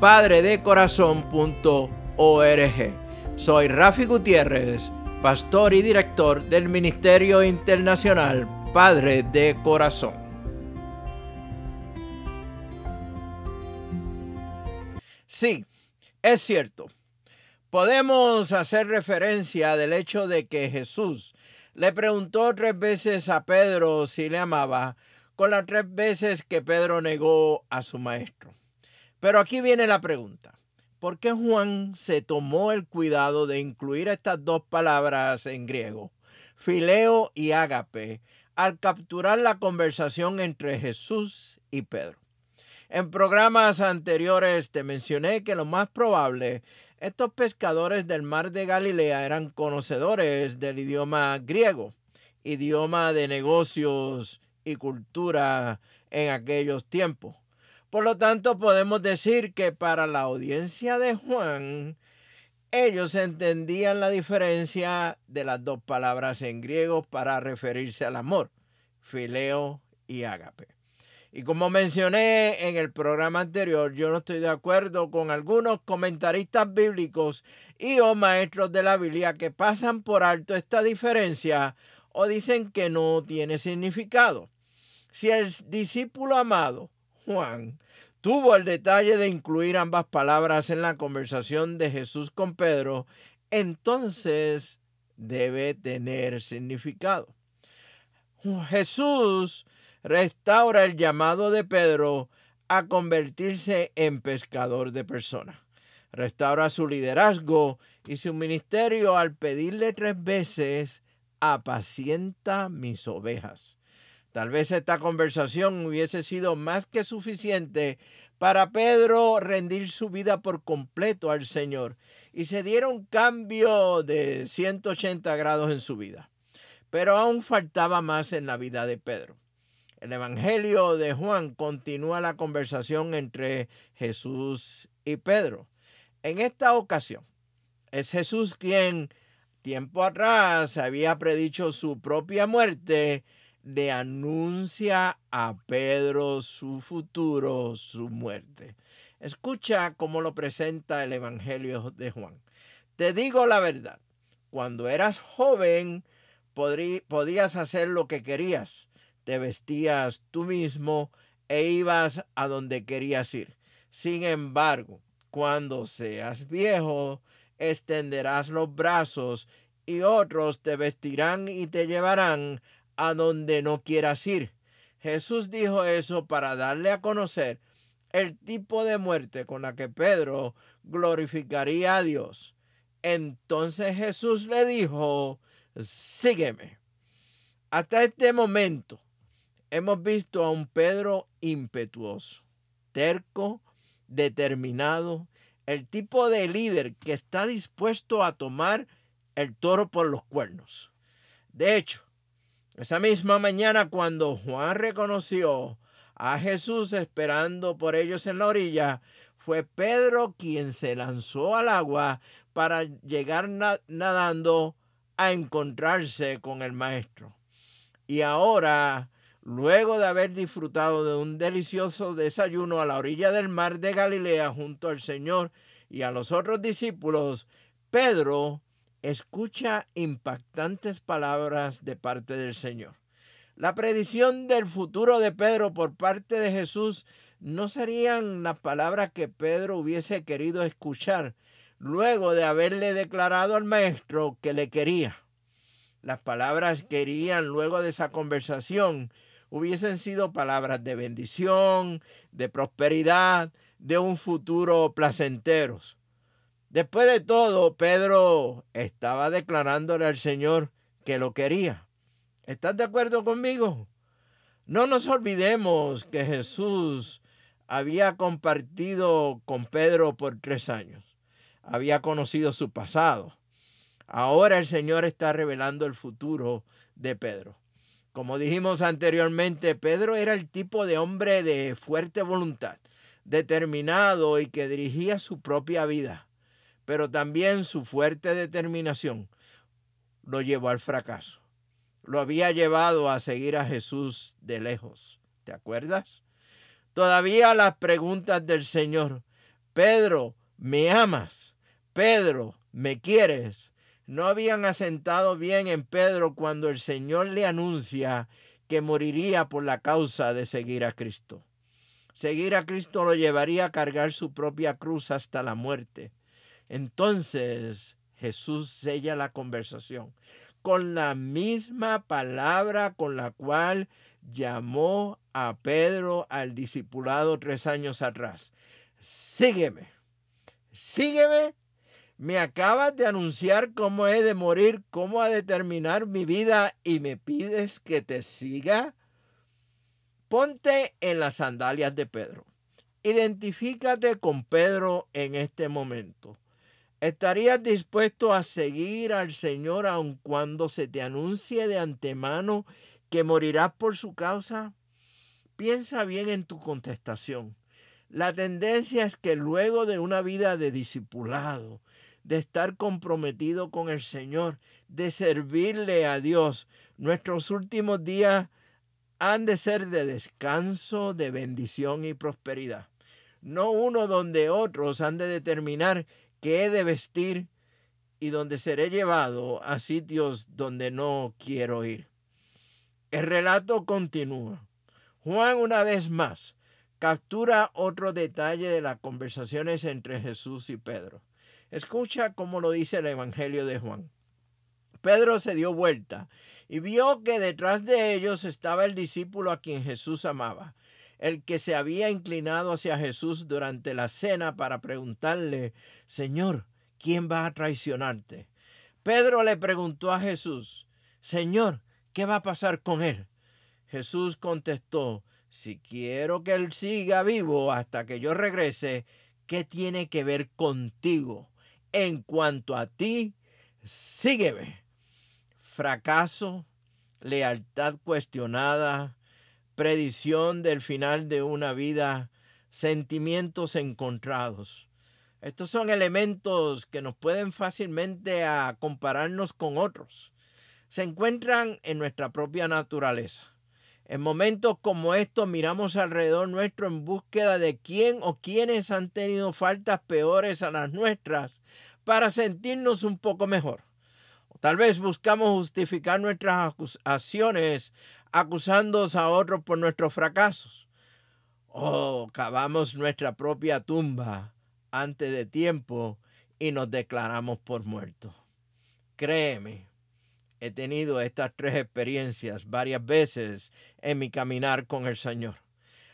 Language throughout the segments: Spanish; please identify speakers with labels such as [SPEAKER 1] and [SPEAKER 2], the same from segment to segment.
[SPEAKER 1] www.padredecorazon.org Soy Rafi Gutiérrez, pastor y director del Ministerio Internacional Padre de Corazón. Sí, es cierto podemos hacer referencia del hecho de que Jesús le preguntó tres veces a Pedro si le amaba, con las tres veces que Pedro negó a su maestro. Pero aquí viene la pregunta. ¿Por qué Juan se tomó el cuidado de incluir estas dos palabras en griego, fileo y ágape, al capturar la conversación entre Jesús y Pedro? En programas anteriores te mencioné que lo más probable estos pescadores del mar de Galilea eran conocedores del idioma griego, idioma de negocios y cultura en aquellos tiempos. Por lo tanto, podemos decir que para la audiencia de Juan, ellos entendían la diferencia de las dos palabras en griego para referirse al amor, fileo y ágape. Y como mencioné en el programa anterior, yo no estoy de acuerdo con algunos comentaristas bíblicos y o maestros de la Biblia que pasan por alto esta diferencia o dicen que no tiene significado. Si el discípulo amado, Juan, tuvo el detalle de incluir ambas palabras en la conversación de Jesús con Pedro, entonces debe tener significado. Jesús restaura el llamado de Pedro a convertirse en pescador de personas. Restaura su liderazgo y su ministerio al pedirle tres veces, apacienta mis ovejas. Tal vez esta conversación hubiese sido más que suficiente para Pedro rendir su vida por completo al Señor y se diera un cambio de 180 grados en su vida. Pero aún faltaba más en la vida de Pedro. El Evangelio de Juan continúa la conversación entre Jesús y Pedro. En esta ocasión, es Jesús quien tiempo atrás había predicho su propia muerte, le anuncia a Pedro su futuro, su muerte. Escucha cómo lo presenta el Evangelio de Juan. Te digo la verdad, cuando eras joven podías hacer lo que querías te vestías tú mismo e ibas a donde querías ir. Sin embargo, cuando seas viejo, extenderás los brazos y otros te vestirán y te llevarán a donde no quieras ir. Jesús dijo eso para darle a conocer el tipo de muerte con la que Pedro glorificaría a Dios. Entonces Jesús le dijo, sígueme. Hasta este momento, hemos visto a un Pedro impetuoso, terco, determinado, el tipo de líder que está dispuesto a tomar el toro por los cuernos. De hecho, esa misma mañana cuando Juan reconoció a Jesús esperando por ellos en la orilla, fue Pedro quien se lanzó al agua para llegar nadando a encontrarse con el maestro. Y ahora Luego de haber disfrutado de un delicioso desayuno a la orilla del mar de Galilea junto al Señor y a los otros discípulos, Pedro escucha impactantes palabras de parte del Señor. La predicción del futuro de Pedro por parte de Jesús no serían las palabras que Pedro hubiese querido escuchar luego de haberle declarado al maestro que le quería. Las palabras que irían luego de esa conversación hubiesen sido palabras de bendición, de prosperidad, de un futuro placenteros. Después de todo, Pedro estaba declarándole al Señor que lo quería. ¿Estás de acuerdo conmigo? No nos olvidemos que Jesús había compartido con Pedro por tres años. Había conocido su pasado. Ahora el Señor está revelando el futuro de Pedro. Como dijimos anteriormente, Pedro era el tipo de hombre de fuerte voluntad, determinado y que dirigía su propia vida, pero también su fuerte determinación lo llevó al fracaso. Lo había llevado a seguir a Jesús de lejos. ¿Te acuerdas? Todavía las preguntas del Señor, Pedro, ¿me amas? Pedro, ¿me quieres? No habían asentado bien en Pedro cuando el Señor le anuncia que moriría por la causa de seguir a Cristo. Seguir a Cristo lo llevaría a cargar su propia cruz hasta la muerte. Entonces Jesús sella la conversación con la misma palabra con la cual llamó a Pedro al discipulado tres años atrás. Sígueme, sígueme. Me acabas de anunciar cómo he de morir, cómo ha de terminar mi vida y me pides que te siga. Ponte en las sandalias de Pedro. Identifícate con Pedro en este momento. ¿Estarías dispuesto a seguir al Señor aun cuando se te anuncie de antemano que morirás por su causa? Piensa bien en tu contestación. La tendencia es que luego de una vida de discipulado, de estar comprometido con el Señor, de servirle a Dios, nuestros últimos días han de ser de descanso, de bendición y prosperidad. No uno donde otros han de determinar qué he de vestir y donde seré llevado a sitios donde no quiero ir. El relato continúa. Juan una vez más captura otro detalle de las conversaciones entre Jesús y Pedro. Escucha cómo lo dice el Evangelio de Juan. Pedro se dio vuelta y vio que detrás de ellos estaba el discípulo a quien Jesús amaba, el que se había inclinado hacia Jesús durante la cena para preguntarle, Señor, ¿quién va a traicionarte? Pedro le preguntó a Jesús, Señor, ¿qué va a pasar con él? Jesús contestó, si quiero que él siga vivo hasta que yo regrese, ¿qué tiene que ver contigo? En cuanto a ti, sígueme fracaso, lealtad cuestionada, predicción del final de una vida, sentimientos encontrados. Estos son elementos que nos pueden fácilmente a compararnos con otros. Se encuentran en nuestra propia naturaleza. En momentos como estos miramos alrededor nuestro en búsqueda de quién o quiénes han tenido faltas peores a las nuestras para sentirnos un poco mejor. Tal vez buscamos justificar nuestras acusaciones acusando a otros por nuestros fracasos. O cavamos nuestra propia tumba antes de tiempo y nos declaramos por muertos. Créeme, he tenido estas tres experiencias varias veces en mi caminar con el Señor.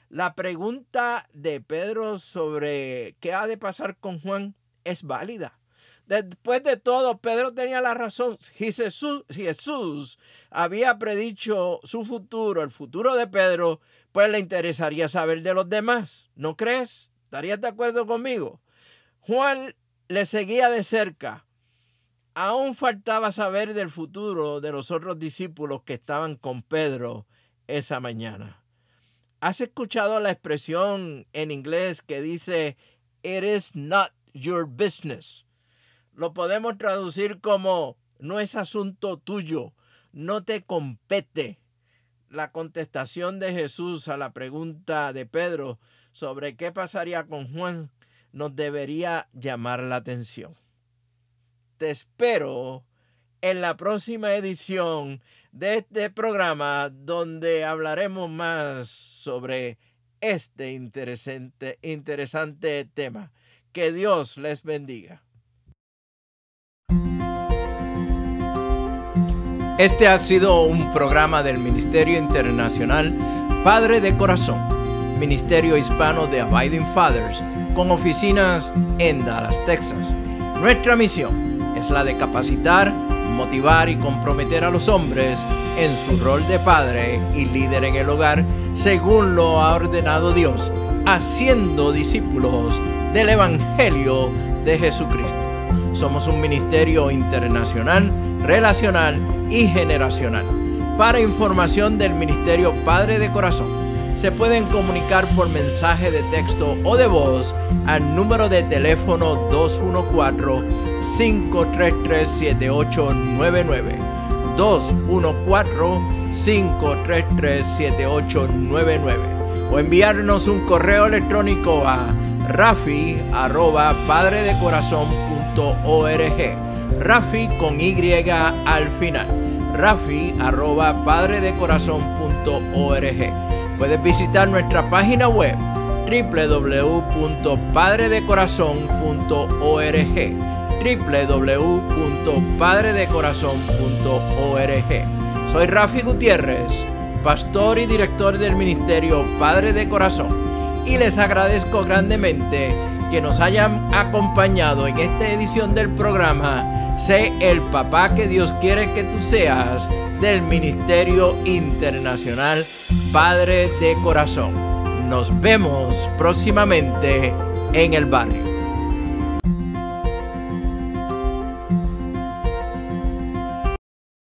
[SPEAKER 1] La pregunta de Pedro sobre qué ha de pasar con Juan es válida. Después de todo, Pedro tenía la razón. Jesús, Jesús había predicho su futuro, el futuro de Pedro, pues le interesaría saber de los demás. ¿No crees? ¿Estarías de acuerdo conmigo? Juan le seguía de cerca. Aún faltaba saber del futuro de los otros discípulos que estaban con Pedro esa mañana. ¿Has escuchado la expresión en inglés que dice, It is not your business? Lo podemos traducir como no es asunto tuyo, no te compete. La contestación de Jesús a la pregunta de Pedro sobre qué pasaría con Juan nos debería llamar la atención. Te espero en la próxima edición de este programa donde hablaremos más sobre este interesante, interesante tema. Que Dios les bendiga. Este ha sido un programa del Ministerio Internacional Padre de Corazón, Ministerio Hispano de Abiding Fathers, con oficinas en Dallas, Texas. Nuestra misión es la de capacitar, motivar y comprometer a los hombres en su rol de padre y líder en el hogar, según lo ha ordenado Dios, haciendo discípulos del Evangelio de Jesucristo. Somos un ministerio internacional, relacional y generacional. Para información del Ministerio Padre de Corazón, se pueden comunicar por mensaje de texto o de voz al número de teléfono 214-533-7899. 214-533-7899. O enviarnos un correo electrónico a rafi arroba padredecorazon.org. Rafi con Y al final. Rafi arroba padredecorazon.org. Puedes visitar nuestra página web www.padredecorazon.org www.padredecorazon.org Soy Rafi Gutiérrez, pastor y director del ministerio Padre de Corazón y les agradezco grandemente que nos hayan acompañado en esta edición del programa Sé el papá que Dios quiere que tú seas del Ministerio Internacional Padre de Corazón. Nos vemos próximamente en el barrio.